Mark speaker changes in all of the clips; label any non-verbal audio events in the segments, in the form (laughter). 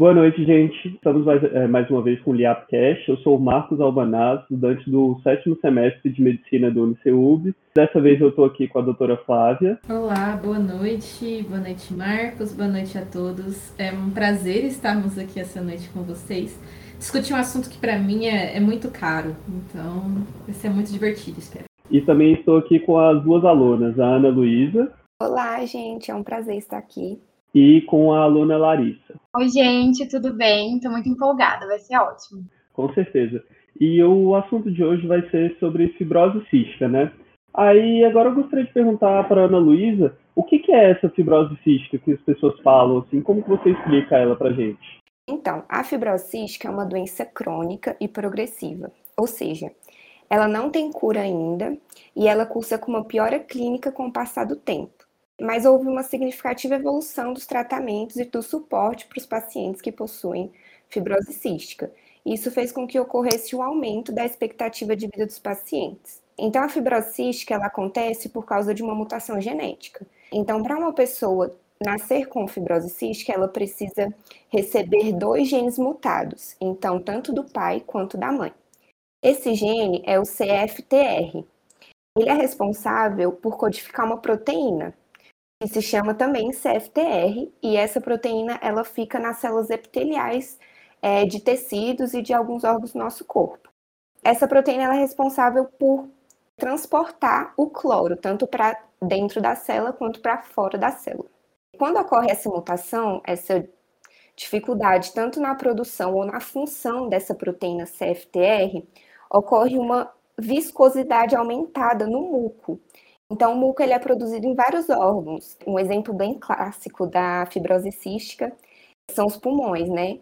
Speaker 1: Boa noite, gente. Estamos mais, é, mais uma vez com o LiapCast. Eu sou o Marcos Albanaz, estudante do sétimo semestre de Medicina do UniceuB. Dessa vez eu estou aqui com a doutora Flávia.
Speaker 2: Olá, boa noite. Boa noite, Marcos. Boa noite a todos. É um prazer estarmos aqui essa noite com vocês. Discutir um assunto que para mim é, é muito caro. Então, vai ser muito divertido, espero.
Speaker 1: E também estou aqui com as duas alunas, a Ana Luísa.
Speaker 3: Olá, gente. É um prazer estar aqui
Speaker 1: e com a aluna Larissa.
Speaker 4: Oi, gente, tudo bem? Estou muito empolgada, vai ser ótimo.
Speaker 1: Com certeza. E o assunto de hoje vai ser sobre fibrose cística, né? Aí agora eu gostaria de perguntar para a Ana Luísa o que, que, é essa fibrose cística que as pessoas falam, assim, como que você explica ela para gente?
Speaker 3: Então, a fibrose cística é uma doença crônica e progressiva, ou seja, ela não tem cura ainda e ela cursa com uma piora clínica com o passar do tempo mas houve uma significativa evolução dos tratamentos e do suporte para os pacientes que possuem fibrose cística. Isso fez com que ocorresse um aumento da expectativa de vida dos pacientes. Então, a fibrose cística ela acontece por causa de uma mutação genética. Então, para uma pessoa nascer com fibrose cística, ela precisa receber dois genes mutados, então, tanto do pai quanto da mãe. Esse gene é o CFTR. Ele é responsável por codificar uma proteína, que se chama também CFTR, e essa proteína ela fica nas células epiteliais é, de tecidos e de alguns órgãos do nosso corpo. Essa proteína é responsável por transportar o cloro, tanto para dentro da célula quanto para fora da célula. Quando ocorre essa mutação, essa dificuldade tanto na produção ou na função dessa proteína CFTR, ocorre uma viscosidade aumentada no muco, então, o muco ele é produzido em vários órgãos. Um exemplo bem clássico da fibrose cística são os pulmões, né?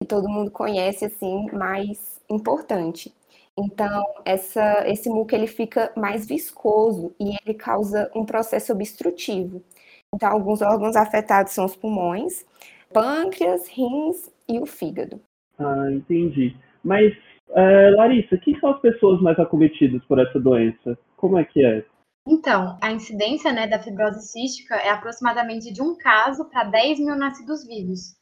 Speaker 3: Que todo mundo conhece assim, mais importante. Então, essa, esse muco ele fica mais viscoso e ele causa um processo obstrutivo. Então, alguns órgãos afetados são os pulmões, pâncreas, rins e o fígado.
Speaker 1: Ah, entendi. Mas, é, Larissa, quem são as pessoas mais acometidas por essa doença? Como é que é?
Speaker 4: Então, a incidência né, da fibrose cística é aproximadamente de um caso para 10 mil nascidos vivos.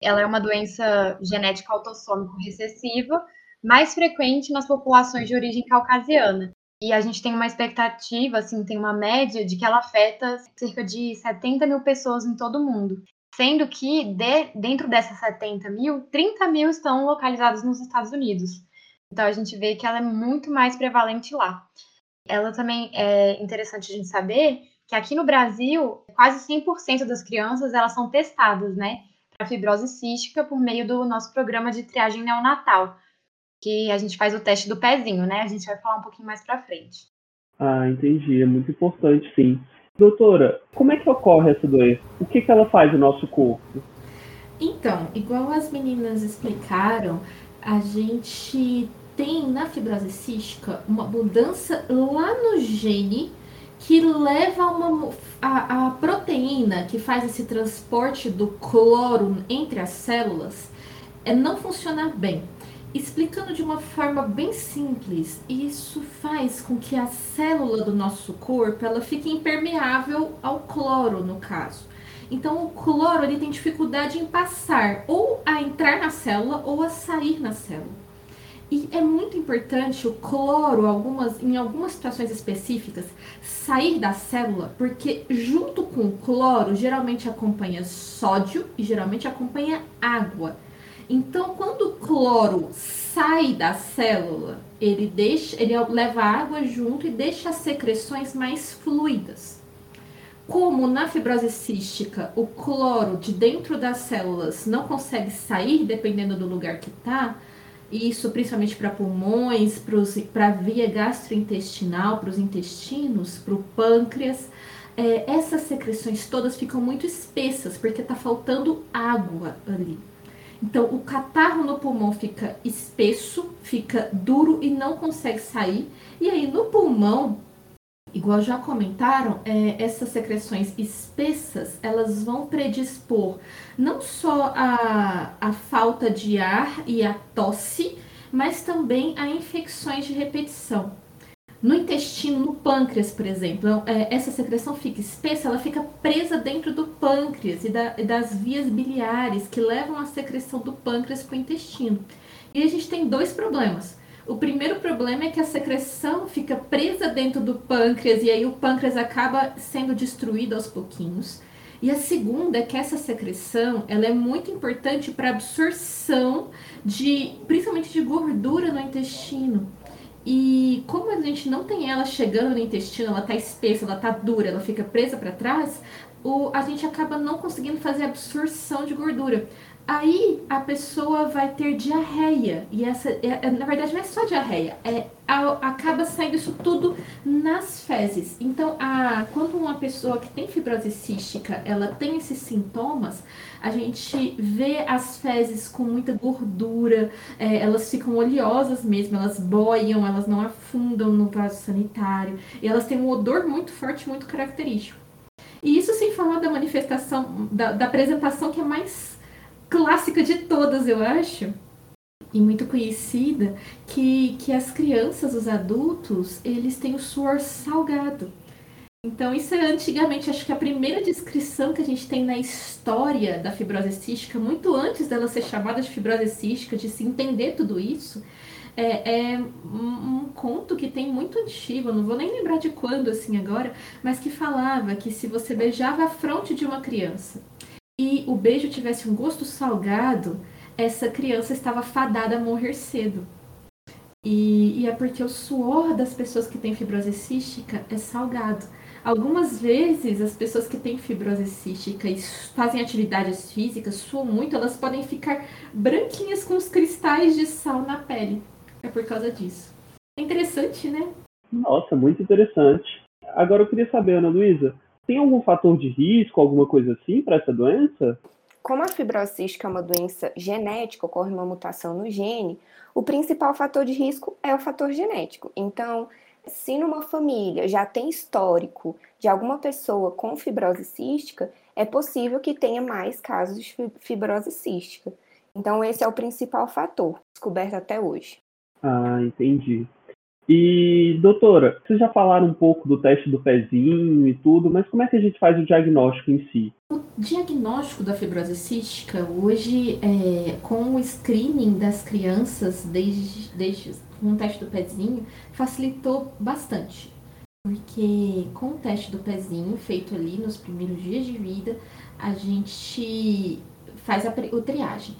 Speaker 4: Ela é uma doença genética autossômico recessiva, mais frequente nas populações de origem caucasiana. E a gente tem uma expectativa, assim, tem uma média de que ela afeta cerca de 70 mil pessoas em todo o mundo. Sendo que, de, dentro dessas 70 mil, 30 mil estão localizados nos Estados Unidos. Então, a gente vê que ela é muito mais prevalente lá ela também é interessante a gente saber que aqui no Brasil, quase 100% das crianças elas são testadas, né, para fibrose cística por meio do nosso programa de triagem neonatal, que a gente faz o teste do pezinho, né? A gente vai falar um pouquinho mais para frente.
Speaker 1: Ah, entendi. É muito importante, sim. Doutora, como é que ocorre essa doença? O que, que ela faz no nosso corpo?
Speaker 2: Então, igual as meninas explicaram, a gente tem na fibrose cística uma mudança lá no gene que leva uma, a, a proteína que faz esse transporte do cloro entre as células é, não funciona bem. Explicando de uma forma bem simples, isso faz com que a célula do nosso corpo ela fique impermeável ao cloro, no caso. Então, o cloro ele tem dificuldade em passar ou a entrar na célula ou a sair na célula. E é muito importante o cloro, algumas, em algumas situações específicas, sair da célula, porque junto com o cloro geralmente acompanha sódio e geralmente acompanha água. Então, quando o cloro sai da célula, ele deixa, ele leva água junto e deixa as secreções mais fluidas. Como na fibrose cística, o cloro de dentro das células não consegue sair dependendo do lugar que está, isso principalmente para pulmões, para a via gastrointestinal, para os intestinos, para o pâncreas. É, essas secreções todas ficam muito espessas porque está faltando água ali. Então, o catarro no pulmão fica espesso, fica duro e não consegue sair. E aí, no pulmão, igual já comentaram, é, essas secreções espessas elas vão predispor não só a, a falta de ar e a tosse, mas também a infecções de repetição. No intestino, no pâncreas, por exemplo, é, essa secreção fica espessa, ela fica presa dentro do pâncreas e, da, e das vias biliares que levam a secreção do pâncreas para o intestino. E a gente tem dois problemas. O primeiro problema é que a secreção fica presa dentro do pâncreas e aí o pâncreas acaba sendo destruído aos pouquinhos. E a segunda é que essa secreção ela é muito importante para absorção de, principalmente de gordura no intestino. E como a gente não tem ela chegando no intestino, ela está espessa, ela está dura, ela fica presa para trás, o, a gente acaba não conseguindo fazer absorção de gordura. Aí a pessoa vai ter diarreia. E essa, é, é, na verdade, não é só diarreia, é, a, acaba saindo isso tudo nas fezes. Então, a, quando uma pessoa que tem fibrose cística, ela tem esses sintomas, a gente vê as fezes com muita gordura, é, elas ficam oleosas mesmo, elas boiam, elas não afundam no vaso sanitário, e elas têm um odor muito forte, muito característico. E isso sem falar da manifestação, da, da apresentação que é mais clássica de todas, eu acho, e muito conhecida, que, que as crianças, os adultos, eles têm o suor salgado. Então, isso é antigamente, acho que a primeira descrição que a gente tem na história da fibrose cística, muito antes dela ser chamada de fibrose cística, de se entender tudo isso, é, é um, um, conto que tem muito antigo, não vou nem lembrar de quando assim agora, mas que falava que se você beijava a fronte de uma criança e o beijo tivesse um gosto salgado, essa criança estava fadada a morrer cedo. E, e, é porque o suor das pessoas que têm fibrose cística é salgado. Algumas vezes as pessoas que têm fibrose cística e fazem atividades físicas, suam muito, elas podem ficar branquinhas com os cristais de sal na pele. É por causa disso. É interessante, né?
Speaker 1: Nossa, muito interessante. Agora eu queria saber, Ana Luísa, tem algum fator de risco, alguma coisa assim para essa doença?
Speaker 3: Como a fibrose cística é uma doença genética, ocorre uma mutação no gene, o principal fator de risco é o fator genético. Então, se numa família já tem histórico de alguma pessoa com fibrose cística, é possível que tenha mais casos de fibrose cística. Então, esse é o principal fator descoberto até hoje.
Speaker 1: Ah, entendi. E, doutora, vocês já falaram um pouco do teste do pezinho e tudo, mas como é que a gente faz o diagnóstico em si?
Speaker 2: O diagnóstico da fibrose cística, hoje, é, com o screening das crianças, desde, desde com o teste do pezinho, facilitou bastante. Porque com o teste do pezinho, feito ali nos primeiros dias de vida, a gente faz a, o triagem.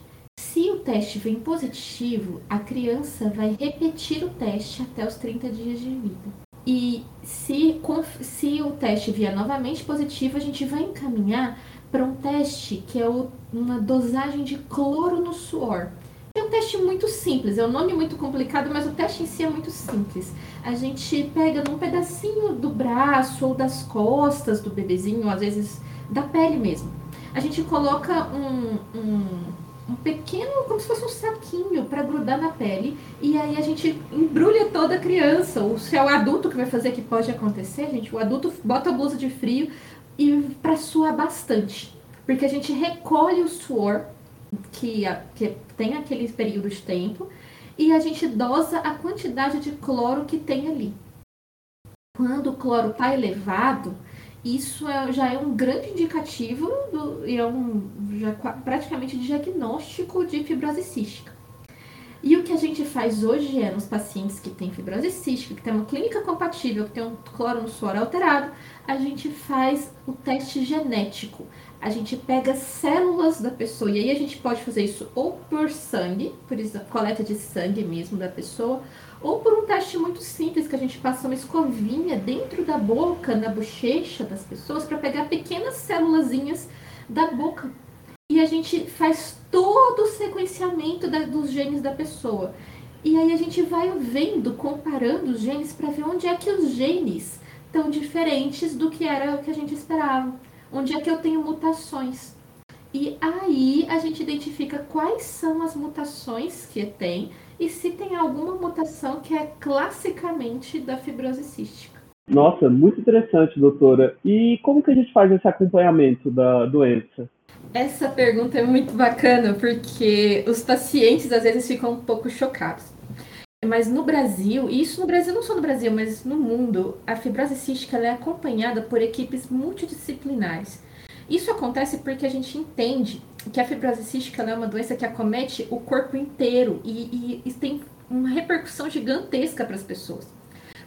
Speaker 2: Se o teste vem positivo, a criança vai repetir o teste até os 30 dias de vida. E se, se o teste vier novamente positivo, a gente vai encaminhar para um teste que é uma dosagem de cloro no suor. É um teste muito simples, é um nome muito complicado, mas o teste em si é muito simples. A gente pega num pedacinho do braço ou das costas do bebezinho, às vezes da pele mesmo. A gente coloca um, um um pequeno, como se fosse um saquinho para grudar na pele. E aí a gente embrulha toda a criança. Ou se é o adulto que vai fazer, que pode acontecer, gente, o adulto bota a blusa de frio e para suar bastante. Porque a gente recolhe o suor, que, que tem aquele período de tempo, e a gente dosa a quantidade de cloro que tem ali. Quando o cloro está elevado, isso é, já é um grande indicativo do, e é um já praticamente diagnóstico de fibrose cística. E o que a gente faz hoje é, nos pacientes que têm fibrose cística, que tem uma clínica compatível, que tem um cloro no suor alterado, a gente faz o teste genético. A gente pega células da pessoa, e aí a gente pode fazer isso ou por sangue, por isso, coleta de sangue mesmo da pessoa, ou por um teste muito simples que a gente passa uma escovinha dentro da boca, na bochecha das pessoas, para pegar pequenas célulazinhas da boca. E a gente faz todo o sequenciamento da, dos genes da pessoa. E aí a gente vai vendo, comparando os genes para ver onde é que os genes estão diferentes do que era o que a gente esperava. Onde é que eu tenho mutações. E aí a gente identifica quais são as mutações que tem e se tem alguma mutação que é classicamente da fibrose cística.
Speaker 1: Nossa, muito interessante, doutora. E como que a gente faz esse acompanhamento da doença?
Speaker 2: Essa pergunta é muito bacana porque os pacientes às vezes ficam um pouco chocados. Mas no Brasil, e isso no Brasil, não só no Brasil, mas no mundo, a fibrose cística é acompanhada por equipes multidisciplinares. Isso acontece porque a gente entende que a fibrose cística é uma doença que acomete o corpo inteiro e, e, e tem uma repercussão gigantesca para as pessoas.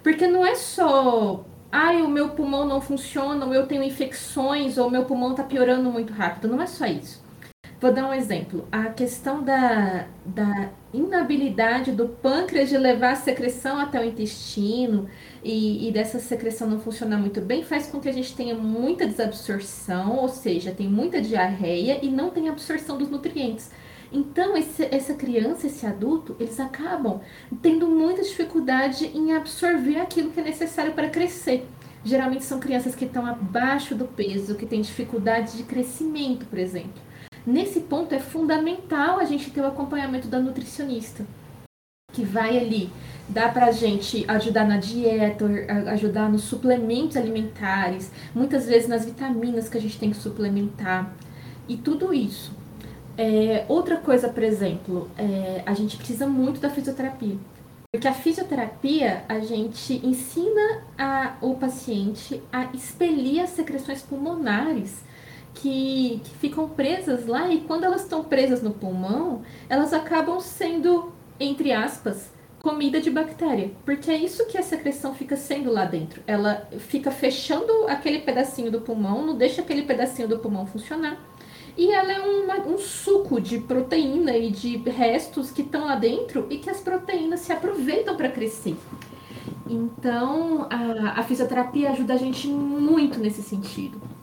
Speaker 2: Porque não é só, ai, o meu pulmão não funciona, ou eu tenho infecções, ou meu pulmão está piorando muito rápido. Não é só isso. Vou dar um exemplo. A questão da, da inabilidade do pâncreas de levar a secreção até o intestino e, e, dessa secreção não funcionar muito bem faz com que a gente tenha muita desabsorção, ou seja, tem muita diarreia e não tem absorção dos nutrientes. Então, esse, essa criança, esse adulto, eles acabam tendo muita dificuldade em absorver aquilo que é necessário para crescer. Geralmente são crianças que estão abaixo do peso, que têm dificuldade de crescimento, por exemplo. Nesse ponto é fundamental a gente ter o acompanhamento da nutricionista, que vai ali dar para a gente ajudar na dieta, ajudar nos suplementos alimentares, muitas vezes nas vitaminas que a gente tem que suplementar e tudo isso. É, outra coisa, por exemplo, é, a gente precisa muito da fisioterapia. Porque a fisioterapia, a gente ensina a, o paciente a expelir as secreções pulmonares que, que ficam presas lá e quando elas estão presas no pulmão, elas acabam sendo, entre aspas, comida de bactéria, porque é isso que a secreção fica sendo lá dentro. Ela fica fechando aquele pedacinho do pulmão, não deixa aquele pedacinho do pulmão funcionar. E ela é uma, um suco de proteína e de restos que estão lá dentro e que as proteínas se aproveitam para crescer. Então, a, a fisioterapia ajuda a gente muito nesse sentido.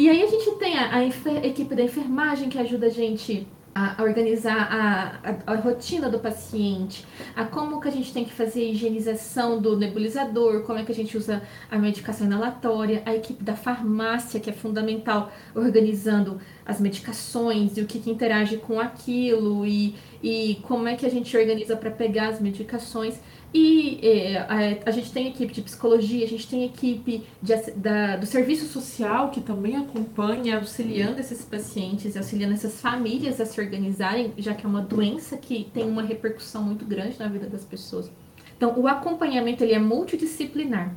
Speaker 2: E aí a gente tem a, a equipe da enfermagem que ajuda a gente a, organizar a, a, a, rotina do paciente, a como que a gente tem que fazer a higienização do nebulizador, como é que a gente usa a medicação inalatória, a equipe da farmácia, que é fundamental, organizando as medicações e o que, que interage com aquilo e, e como é que a gente organiza para pegar as medicações. E é, a, a, gente tem equipe de psicologia, a gente tem equipe de, da, do serviço social que também acompanha, auxiliando esses pacientes, auxiliando essas famílias a se organizarem, já que é uma doença que tem uma repercussão muito grande na vida das pessoas. Então, o acompanhamento ele é multidisciplinar.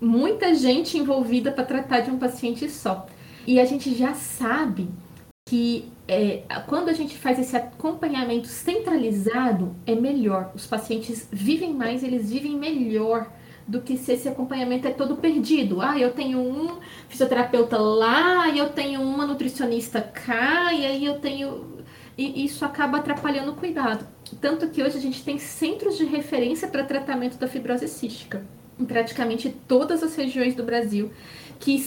Speaker 2: Muita gente envolvida para tratar de um paciente só. E a gente já sabe que é, quando a gente faz esse acompanhamento centralizado, é melhor. Os pacientes vivem mais, eles vivem melhor do que se esse acompanhamento é todo perdido. Ah, eu tenho um fisioterapeuta lá, eu tenho uma nutricionista cá, e aí eu tenho. E isso acaba atrapalhando o cuidado. Tanto que hoje a gente tem centros de referência para tratamento da fibrose cística em praticamente todas as regiões do Brasil que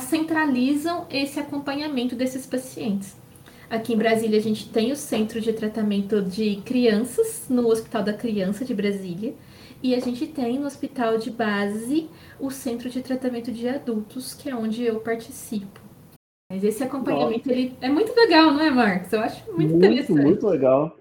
Speaker 2: centralizam esse acompanhamento desses pacientes. Aqui em Brasília, a gente tem o Centro de Tratamento de Crianças, no Hospital da Criança de Brasília, e a gente tem no Hospital de Base o Centro de Tratamento de Adultos, que é onde eu participo. Mas esse acompanhamento ele é muito legal, não é, Marcos? Eu acho muito, muito interessante.
Speaker 1: Muito legal.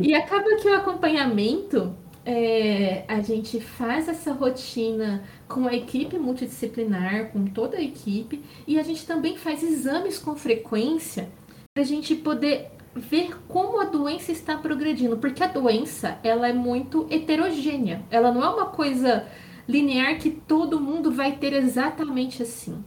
Speaker 2: e acaba que o acompanhamento é, a gente faz essa rotina com a equipe multidisciplinar, com toda a equipe, e a gente também faz exames com frequência para a gente poder ver como a doença está progredindo, porque a doença ela é muito heterogênea, ela não é uma coisa linear que todo mundo vai ter exatamente assim.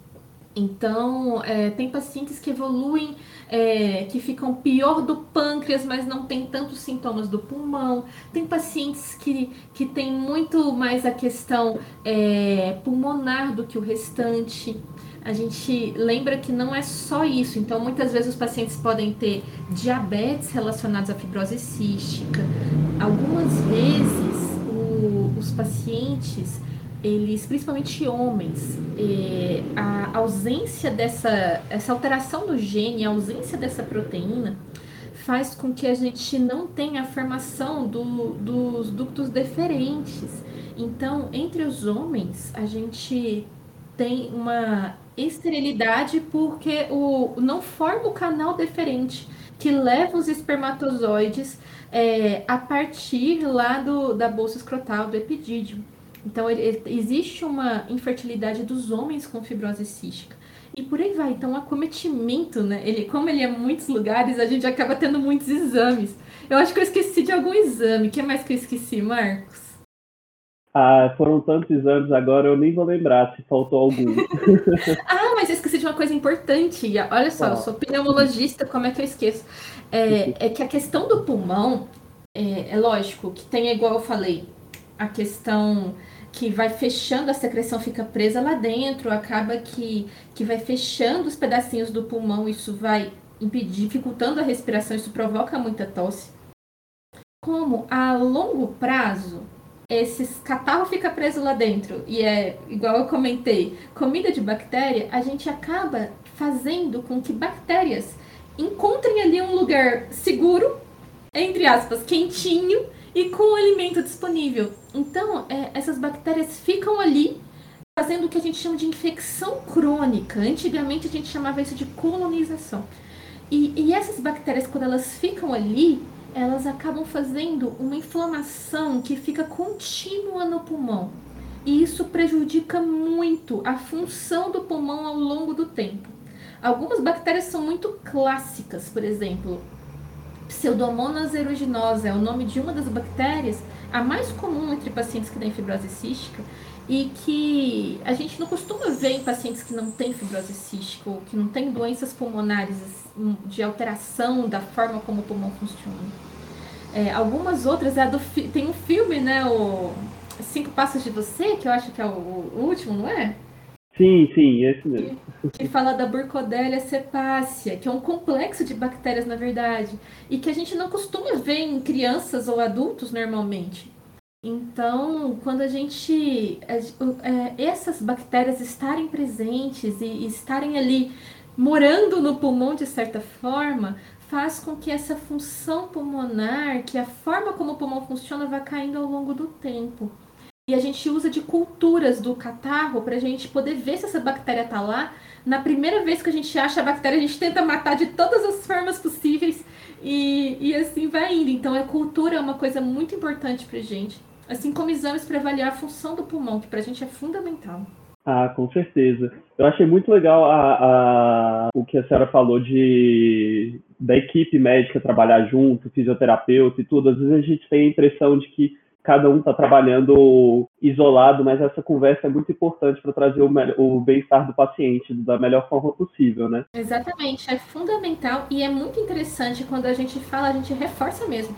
Speaker 2: Então, é, tem pacientes que evoluem, é, que ficam pior do pâncreas, mas não tem tantos sintomas do pulmão. Tem pacientes que, que têm muito mais a questão é, pulmonar do que o restante a gente lembra que não é só isso. Então, muitas vezes os pacientes podem ter diabetes relacionados à fibrose cística. Algumas vezes, o, os pacientes, eles, principalmente homens, é, a ausência dessa essa alteração do gene, a ausência dessa proteína, faz com que a gente não tenha a formação do, dos ductos deferentes. Então, entre os homens, a gente tem uma esterilidade porque o, não forma o canal deferente que leva os espermatozoides é, a partir lá do, da bolsa escrotal, do epidídimo. Então, ele, ele, existe uma infertilidade dos homens com fibrose cística. E por aí vai. Então, o acometimento, né? Ele, como ele é em muitos lugares, a gente acaba tendo muitos exames. Eu acho que eu esqueci de algum exame. O que mais que eu esqueci, Marcos?
Speaker 1: Ah, foram tantos anos agora, eu nem vou lembrar se faltou algum. (laughs)
Speaker 2: ah, mas eu esqueci de uma coisa importante. Olha só, eu sou pneumologista, como é que eu esqueço? É, é que a questão do pulmão, é, é, lógico que tem, igual eu falei, a questão que vai fechando, a secreção fica presa lá dentro, acaba que, que vai fechando os pedacinhos do pulmão, isso vai impedir, dificultando a respiração, isso provoca muita tosse. Como a longo prazo, esses catarro fica preso lá dentro e é igual eu comentei, comida de bactéria, a gente acaba fazendo com que bactérias encontrem ali um lugar seguro, entre aspas, quentinho e com o alimento disponível. Então, é, essas bactérias ficam ali fazendo o que a gente chama de infecção crônica. Antigamente a gente chamava isso de colonização. E, e essas bactérias, quando elas ficam ali, elas acabam fazendo uma inflamação que fica contínua no pulmão. E isso prejudica muito a função do pulmão ao longo do tempo. Algumas bactérias são muito clássicas, por exemplo, Pseudomonas aeruginosa é o nome de uma das bactérias, a mais comum entre pacientes que têm fibrose cística e que a gente não costuma ver em pacientes que não têm fibrose cística ou que não têm doenças pulmonares assim, de alteração da forma como o pulmão funciona. É, algumas outras, é do, tem um filme, né, o Cinco Passos de Você, que eu acho que é o, o último, não é?
Speaker 1: Sim, sim, esse mesmo.
Speaker 2: Que, que fala da Burkholderia cepacia, que é um complexo de bactérias, na verdade, e que a gente não costuma ver em crianças ou adultos normalmente. Então, quando a gente. É, essas bactérias estarem presentes e estarem ali morando no pulmão de certa forma, faz com que essa função pulmonar, que a forma como o pulmão funciona, vá caindo ao longo do tempo. E a gente usa de culturas do catarro para a gente poder ver se essa bactéria está lá. Na primeira vez que a gente acha a bactéria, a gente tenta matar de todas as formas possíveis e, e assim vai indo. Então, a cultura é uma coisa muito importante para gente. Assim como exames para avaliar a função do pulmão, que para a gente é fundamental.
Speaker 1: Ah, com certeza. Eu achei muito legal a, a, o que a senhora falou de da equipe médica trabalhar junto, fisioterapeuta e tudo. Às vezes a gente tem a impressão de que cada um está trabalhando isolado, mas essa conversa é muito importante para trazer o, o bem-estar do paciente da melhor forma possível, né?
Speaker 2: Exatamente, é fundamental e é muito interessante quando a gente fala, a gente reforça mesmo.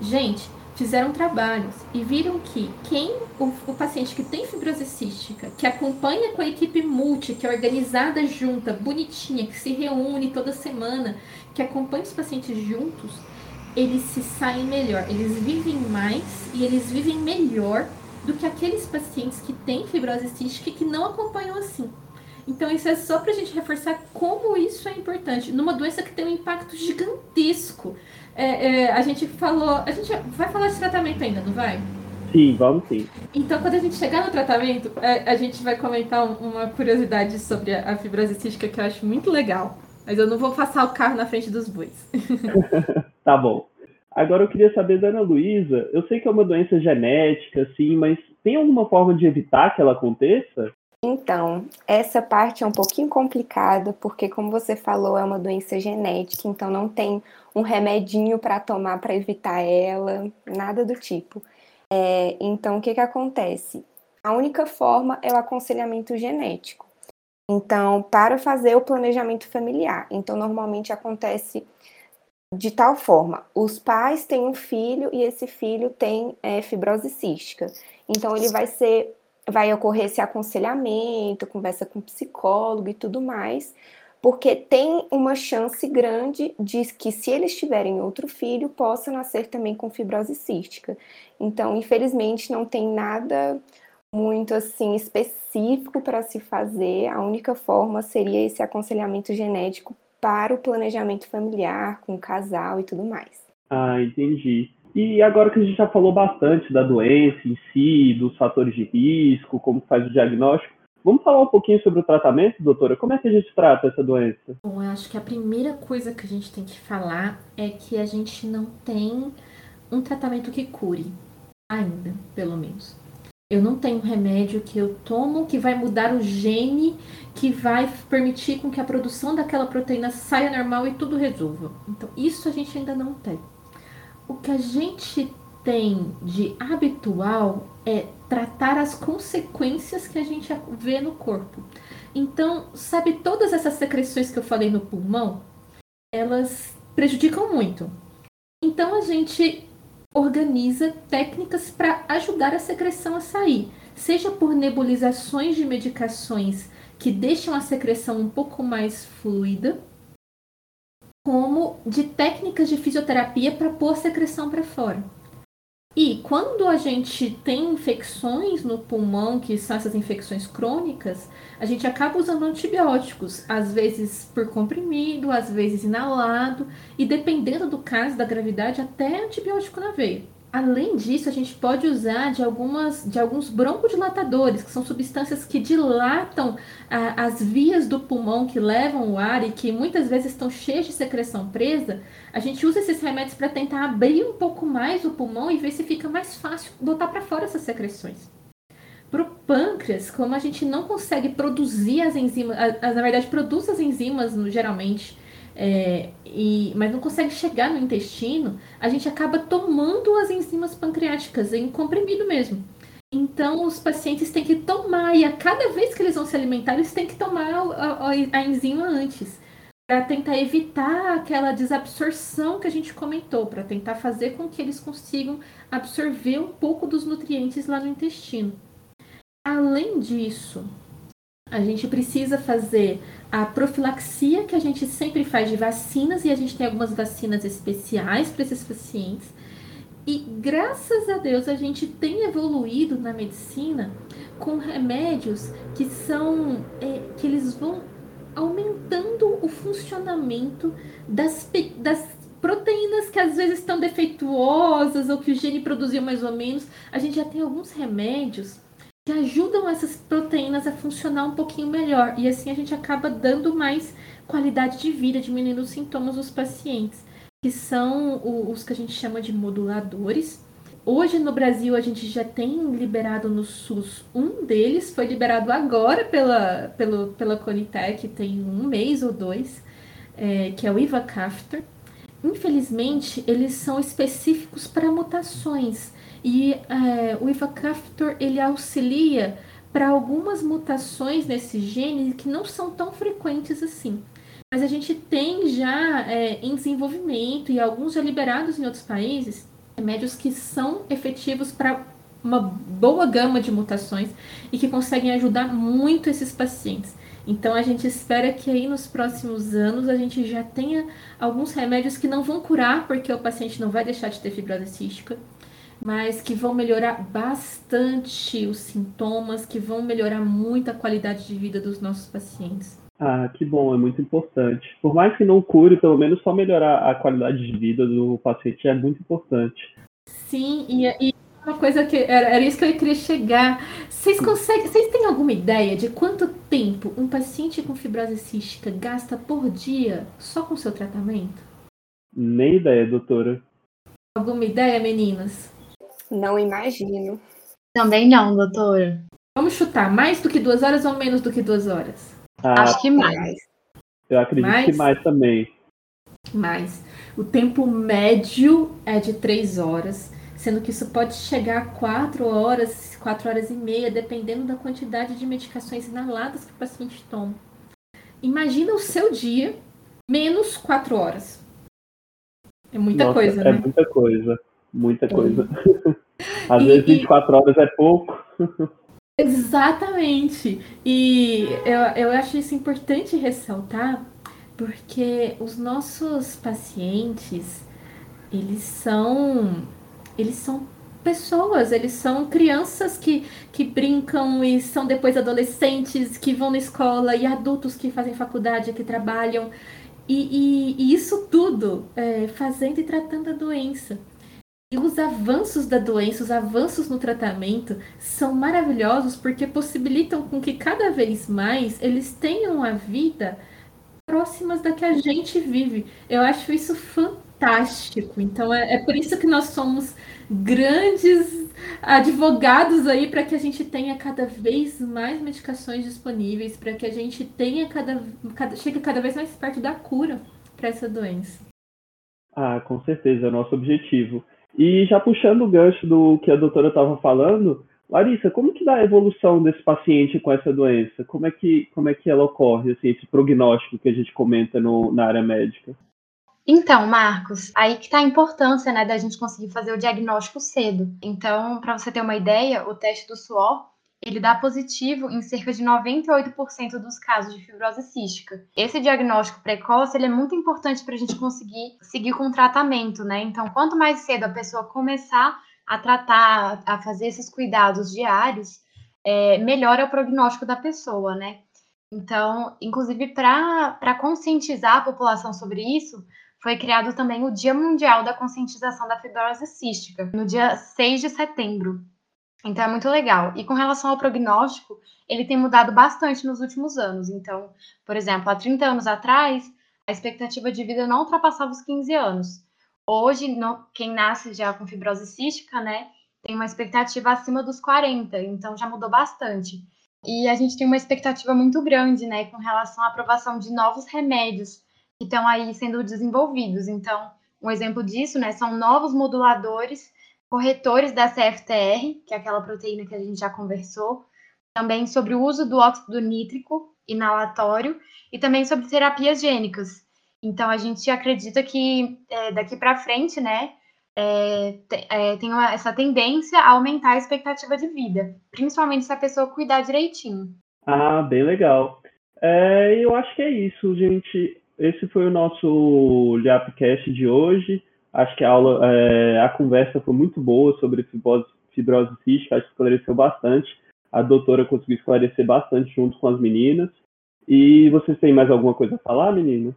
Speaker 2: Gente, fizeram trabalhos e viram que quem o, o, paciente que tem fibrose cística, que acompanha com a equipe multi, que é organizada junta, bonitinha, que se reúne toda semana, que acompanha os pacientes juntos, eles se saem melhor, eles vivem mais e eles vivem melhor do que aqueles pacientes que têm fibrose cística e que não acompanham assim. Então, isso é só para a gente reforçar como isso é importante. Numa doença que tem um impacto gigantesco. É, é, a gente falou. A gente vai falar de tratamento ainda, não vai?
Speaker 1: Sim, vamos sim.
Speaker 2: Então, quando a gente chegar no tratamento, é, a gente vai comentar uma curiosidade sobre a fibrose cística que eu acho muito legal. Mas eu não vou passar o carro na frente dos bois. (laughs)
Speaker 1: tá bom. Agora eu queria saber da Ana Luísa, eu sei que é uma doença genética, assim, mas tem alguma forma de evitar que ela aconteça?
Speaker 3: Então, essa parte é um pouquinho complicada, porque, como você falou, é uma doença genética, então não tem um remedinho para tomar para evitar ela, nada do tipo. É, então, o que, que acontece? A única forma é o aconselhamento genético. Então, para fazer o planejamento familiar. Então, normalmente acontece de tal forma: os pais têm um filho e esse filho tem é, fibrose cística. Então, ele vai ser, vai ocorrer esse aconselhamento, conversa com psicólogo e tudo mais, porque tem uma chance grande de que, se eles tiverem outro filho, possa nascer também com fibrose cística. Então, infelizmente, não tem nada muito assim específico para se fazer. A única forma seria esse aconselhamento genético para o planejamento familiar, com o casal e tudo mais.
Speaker 1: Ah, entendi. E agora que a gente já falou bastante da doença em si, dos fatores de risco, como faz o diagnóstico, vamos falar um pouquinho sobre o tratamento, doutora? Como é que a gente trata essa doença?
Speaker 2: Bom, eu acho que a primeira coisa que a gente tem que falar é que a gente não tem um tratamento que cure, ainda, pelo menos. Eu não tenho remédio que eu tomo que vai mudar o gene que vai permitir com que a produção daquela proteína saia normal e tudo resolva. Então, isso a gente ainda não tem. O que a gente tem de habitual é tratar as consequências que a gente vê no corpo. Então, sabe, todas essas secreções que eu falei no pulmão, elas prejudicam muito. Então, a gente organiza técnicas para ajudar a secreção a sair, seja por nebulizações de medicações que deixam a secreção um pouco mais fluida, como de técnicas de fisioterapia para pôr a secreção para fora. E quando a gente tem infecções no pulmão, que são essas infecções crônicas, a gente acaba usando antibióticos, às vezes por comprimido, às vezes inalado, e dependendo do caso da gravidade, até antibiótico na veia. Além disso, a gente pode usar de, algumas, de alguns broncodilatadores, que são substâncias que dilatam a, as vias do pulmão que levam o ar e que muitas vezes estão cheias de secreção presa. A gente usa esses remédios para tentar abrir um pouco mais o pulmão e ver se fica mais fácil botar para fora essas secreções. Para o pâncreas, como a gente não consegue produzir as enzimas, a, a, na verdade, produz as enzimas geralmente é, e, mas não consegue chegar no intestino, a gente acaba tomando as enzimas pancreáticas em comprimido mesmo. Então, os pacientes têm que tomar, e a cada vez que eles vão se alimentar, eles têm que tomar a, a, a enzima antes, para tentar evitar aquela desabsorção que a gente comentou, para tentar fazer com que eles consigam absorver um pouco dos nutrientes lá no intestino. Além disso, a gente precisa fazer a profilaxia que a gente sempre faz de vacinas e a gente tem algumas vacinas especiais para esses pacientes. E graças a Deus a gente tem evoluído na medicina com remédios que são é, que eles vão aumentando o funcionamento das, das proteínas que às vezes estão defeituosas ou que o gene produziu mais ou menos. A gente já tem alguns remédios que ajudam essas proteínas a funcionar um pouquinho melhor. E assim a gente acaba dando mais qualidade de vida, diminuindo os sintomas dos pacientes, que são os que a gente chama de moduladores. Hoje no Brasil a gente já tem liberado no SUS um deles, foi liberado agora pela, pelo, pela Conitec, tem um mês ou dois, é, que é o Ivacaftor. Infelizmente, eles são específicos para mutações. E é, o Ivacaftor ele auxilia para algumas mutações nesse gene que não são tão frequentes assim. Mas a gente tem já é, em desenvolvimento e alguns já liberados em outros países remédios que são efetivos para uma boa gama de mutações e que conseguem ajudar muito esses pacientes. Então a gente espera que aí nos próximos anos a gente já tenha alguns remédios que não vão curar, porque o paciente não vai deixar de ter fibrose cística, mas que vão melhorar bastante os sintomas, que vão melhorar muito a qualidade de vida dos nossos pacientes.
Speaker 1: Ah, que bom, é muito importante. Por mais que não cure, pelo menos só melhorar a qualidade de vida do paciente é muito importante.
Speaker 2: Sim, e, e uma coisa que era, era, isso que eu queria chegar. Vocês conseguem, vocês têm alguma ideia de quanto tempo um paciente com fibrose cística gasta por dia só com seu tratamento?
Speaker 1: Nem ideia, doutora.
Speaker 2: Alguma ideia, meninas?
Speaker 3: Não imagino.
Speaker 4: Também não, doutora.
Speaker 2: Vamos chutar, mais do que duas horas ou menos do que duas horas?
Speaker 4: Ah, Acho que mais.
Speaker 1: Eu acredito mais? que mais também.
Speaker 2: Mais. O tempo médio é de três horas, sendo que isso pode chegar a quatro horas, quatro horas e meia, dependendo da quantidade de medicações inaladas que o paciente toma. Imagina o seu dia menos quatro horas. É muita
Speaker 1: Nossa,
Speaker 2: coisa,
Speaker 1: é
Speaker 2: né?
Speaker 1: É muita coisa. Muita coisa. (laughs) Às e, vezes 24 horas é pouco.
Speaker 2: Exatamente. E eu, eu acho isso importante ressaltar, porque os nossos pacientes, eles são. Eles são pessoas, eles são crianças que, que brincam e são depois adolescentes que vão na escola e adultos que fazem faculdade, que trabalham. E, e, e isso tudo é, fazendo e tratando a doença. E os avanços da doença, os avanços no tratamento são maravilhosos porque possibilitam com que cada vez mais eles tenham a vida próximas da que a gente vive. Eu acho isso fantástico. Então é, é por isso que nós somos grandes advogados aí para que a gente tenha cada vez mais medicações disponíveis, para que a gente tenha cada, cada chegue cada vez mais perto da cura para essa doença.
Speaker 1: Ah, com certeza, é o nosso objetivo. E já puxando o gancho do que a doutora estava falando, Larissa, como que dá a evolução desse paciente com essa doença? Como é que, como é que ela ocorre, assim, esse prognóstico que a gente comenta no, na área médica?
Speaker 4: Então, Marcos, aí que está a importância, né, da gente conseguir fazer o diagnóstico cedo. Então, para você ter uma ideia, o teste do suor, ele dá positivo em cerca de 98% dos casos de fibrose cística. Esse diagnóstico precoce, ele é muito importante para a gente conseguir seguir com o tratamento, né? Então, quanto mais cedo a pessoa começar a tratar, a fazer esses cuidados diários, é, melhora o prognóstico da pessoa, né? Então, inclusive, para conscientizar a população sobre isso, foi criado também o Dia Mundial da Conscientização da Fibrose Cística, no dia 6 de setembro. Então, é muito legal. E com relação ao prognóstico, ele tem mudado bastante nos últimos anos. Então, por exemplo, há 30 anos atrás, a expectativa de vida não ultrapassava os 15 anos. Hoje, no, quem nasce já com fibrose cística, né, tem uma expectativa acima dos 40, então já mudou bastante. E a gente tem uma expectativa muito grande, né, com relação à aprovação de novos remédios que estão aí sendo desenvolvidos. Então, um exemplo disso, né, são novos moduladores, corretores da CFTR, que é aquela proteína que a gente já conversou, também sobre o uso do óxido nítrico inalatório e também sobre terapias gênicas. Então a gente acredita que é, daqui para frente, né, é, é, tem uma, essa tendência a aumentar a expectativa de vida, principalmente se a pessoa cuidar direitinho.
Speaker 1: Ah, bem legal. É, eu acho que é isso, gente. Esse foi o nosso Liapcast de hoje. Acho que a aula, é, a conversa foi muito boa sobre fibrose, fibrose cística, acho que esclareceu bastante. A doutora conseguiu esclarecer bastante junto com as meninas. E vocês têm mais alguma coisa a falar, meninas?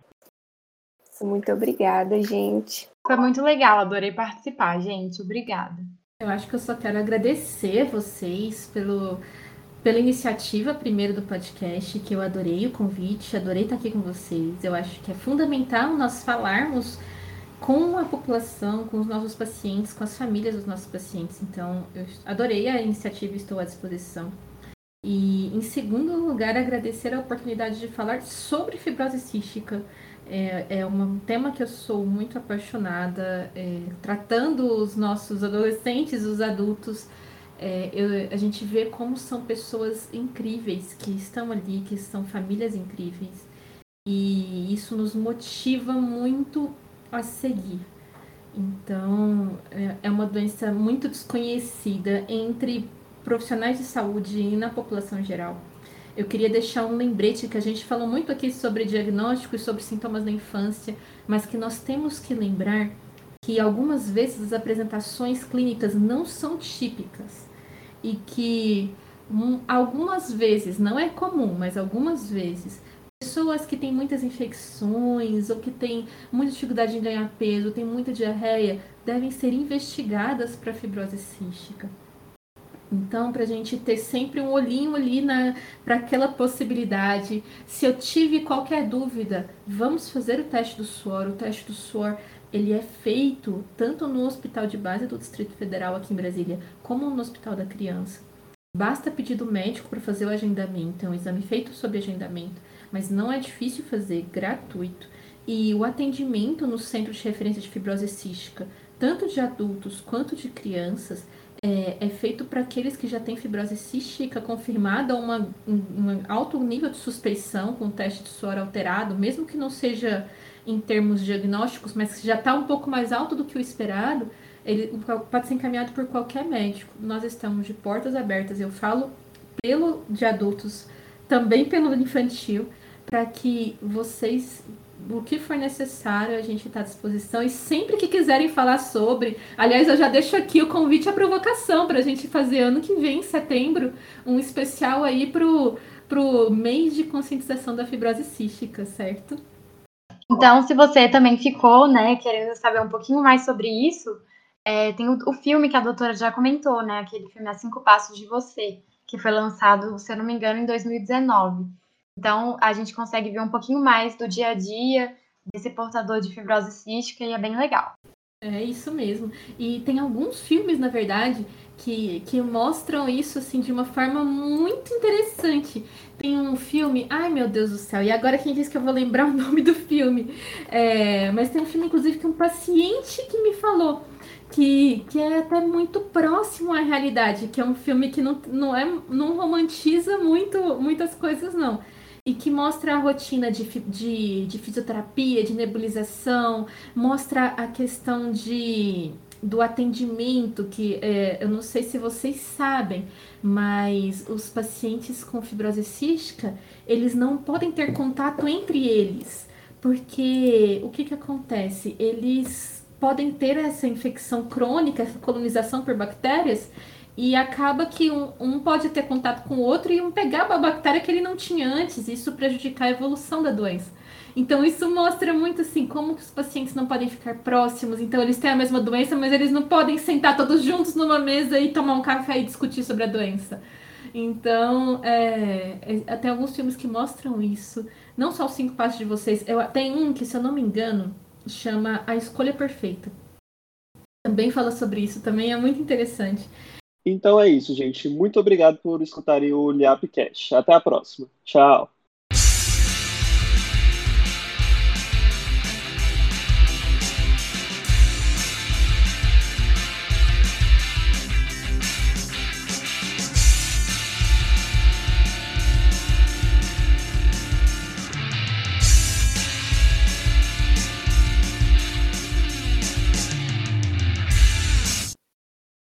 Speaker 3: Muito obrigada, gente.
Speaker 4: Foi muito legal, adorei participar, gente. Obrigada.
Speaker 2: Eu acho que eu só quero agradecer vocês pelo, pela iniciativa primeiro do podcast, que eu adorei o convite, adorei estar aqui com vocês. Eu acho que é fundamental nós falarmos com a população, com os nossos pacientes, com as famílias dos nossos pacientes. Então, eu adorei a iniciativa e estou à disposição. E, em segundo lugar, agradecer a oportunidade de falar sobre fibrose cística é, é um tema que eu sou muito apaixonada, é, tratando os nossos adolescentes, os adultos. É, eu, a gente vê como são pessoas incríveis que estão ali, que são famílias incríveis. E isso nos motiva muito a seguir. Então, é, é uma doença muito desconhecida entre profissionais de saúde e na população geral eu queria deixar um lembrete que a gente falou muito aqui sobre diagnóstico e sobre sintomas da infância, mas que nós temos que lembrar que algumas vezes as apresentações clínicas não são típicas e que um, algumas vezes, não é comum, mas algumas vezes, pessoas que têm muitas infecções ou que têm muita dificuldade em ganhar peso, têm muita diarreia, devem ser investigadas para fibrose cística. Então, para a gente ter sempre um olhinho ali para aquela possibilidade. Se eu tive qualquer dúvida, vamos fazer o teste do suor. O teste do suor ele é feito tanto no Hospital de Base do Distrito Federal aqui em Brasília, como no Hospital da Criança. Basta pedido médico para fazer o agendamento, é um exame feito sob agendamento, mas não é difícil fazer, gratuito. E o atendimento no Centro de Referência de Fibrose Cística, tanto de adultos quanto de crianças, é, é feito para aqueles que já têm fibrose cística confirmada, uma, um, um alto nível de suspeição com teste de suor alterado, mesmo que não seja em termos diagnósticos, mas que já está um pouco mais alto do que o esperado, ele pode ser encaminhado por qualquer médico. Nós estamos de portas abertas, eu falo pelo de adultos, também pelo infantil, para que vocês o que for necessário, a gente está à disposição. E sempre que quiserem falar sobre. Aliás, eu já deixo aqui o convite à provocação para a gente fazer ano que vem, em setembro, um especial aí pro, pro mês de conscientização da fibrose cística, certo?
Speaker 4: Então, se você também ficou, né, querendo saber um pouquinho mais sobre isso, é, tem o, o, filme que a doutora já comentou, né? Aquele filme A Cinco Passos de Você, que foi lançado, se eu não me engano, em 2019. Então, a gente consegue ver um pouquinho mais do dia a dia desse portador de fibrose cística e é bem legal.
Speaker 2: É isso mesmo. E tem alguns filmes, na verdade, que, que mostram isso assim de uma forma muito interessante. Tem um filme, ai meu Deus do céu, e agora quem disse que eu vou lembrar (laughs) o nome do filme? É, mas tem um filme, inclusive, que um paciente que me falou que, que é até muito próximo à realidade, que é um filme que não, não, é, não romantiza muito muitas coisas, não e que mostra a rotina de, de, de fisioterapia, de nebulização, mostra a questão de do atendimento, que é, eu não sei se vocês sabem, mas os pacientes com fibrose cística, eles não podem ter contato entre eles, porque o que, que acontece? Eles podem ter essa infecção crônica, essa colonização por bactérias, e acaba que um, um, pode ter contato com o outro e um pegar uma bactéria que ele não tinha antes, e isso prejudicar a evolução da doença. Então isso mostra muito assim como os pacientes não podem ficar próximos. Então eles têm a mesma doença, mas eles não podem sentar todos juntos numa mesa e tomar um café e discutir sobre a doença. Então, é, é, tem alguns filmes que mostram isso. Não só os cinco passos de vocês. Eu, tem um que, se eu não me engano, chama A Escolha Perfeita. Também fala sobre isso, também é muito interessante.
Speaker 1: Então é isso, gente. Muito obrigado por escutarem o Liapcast. Até a próxima. Tchau.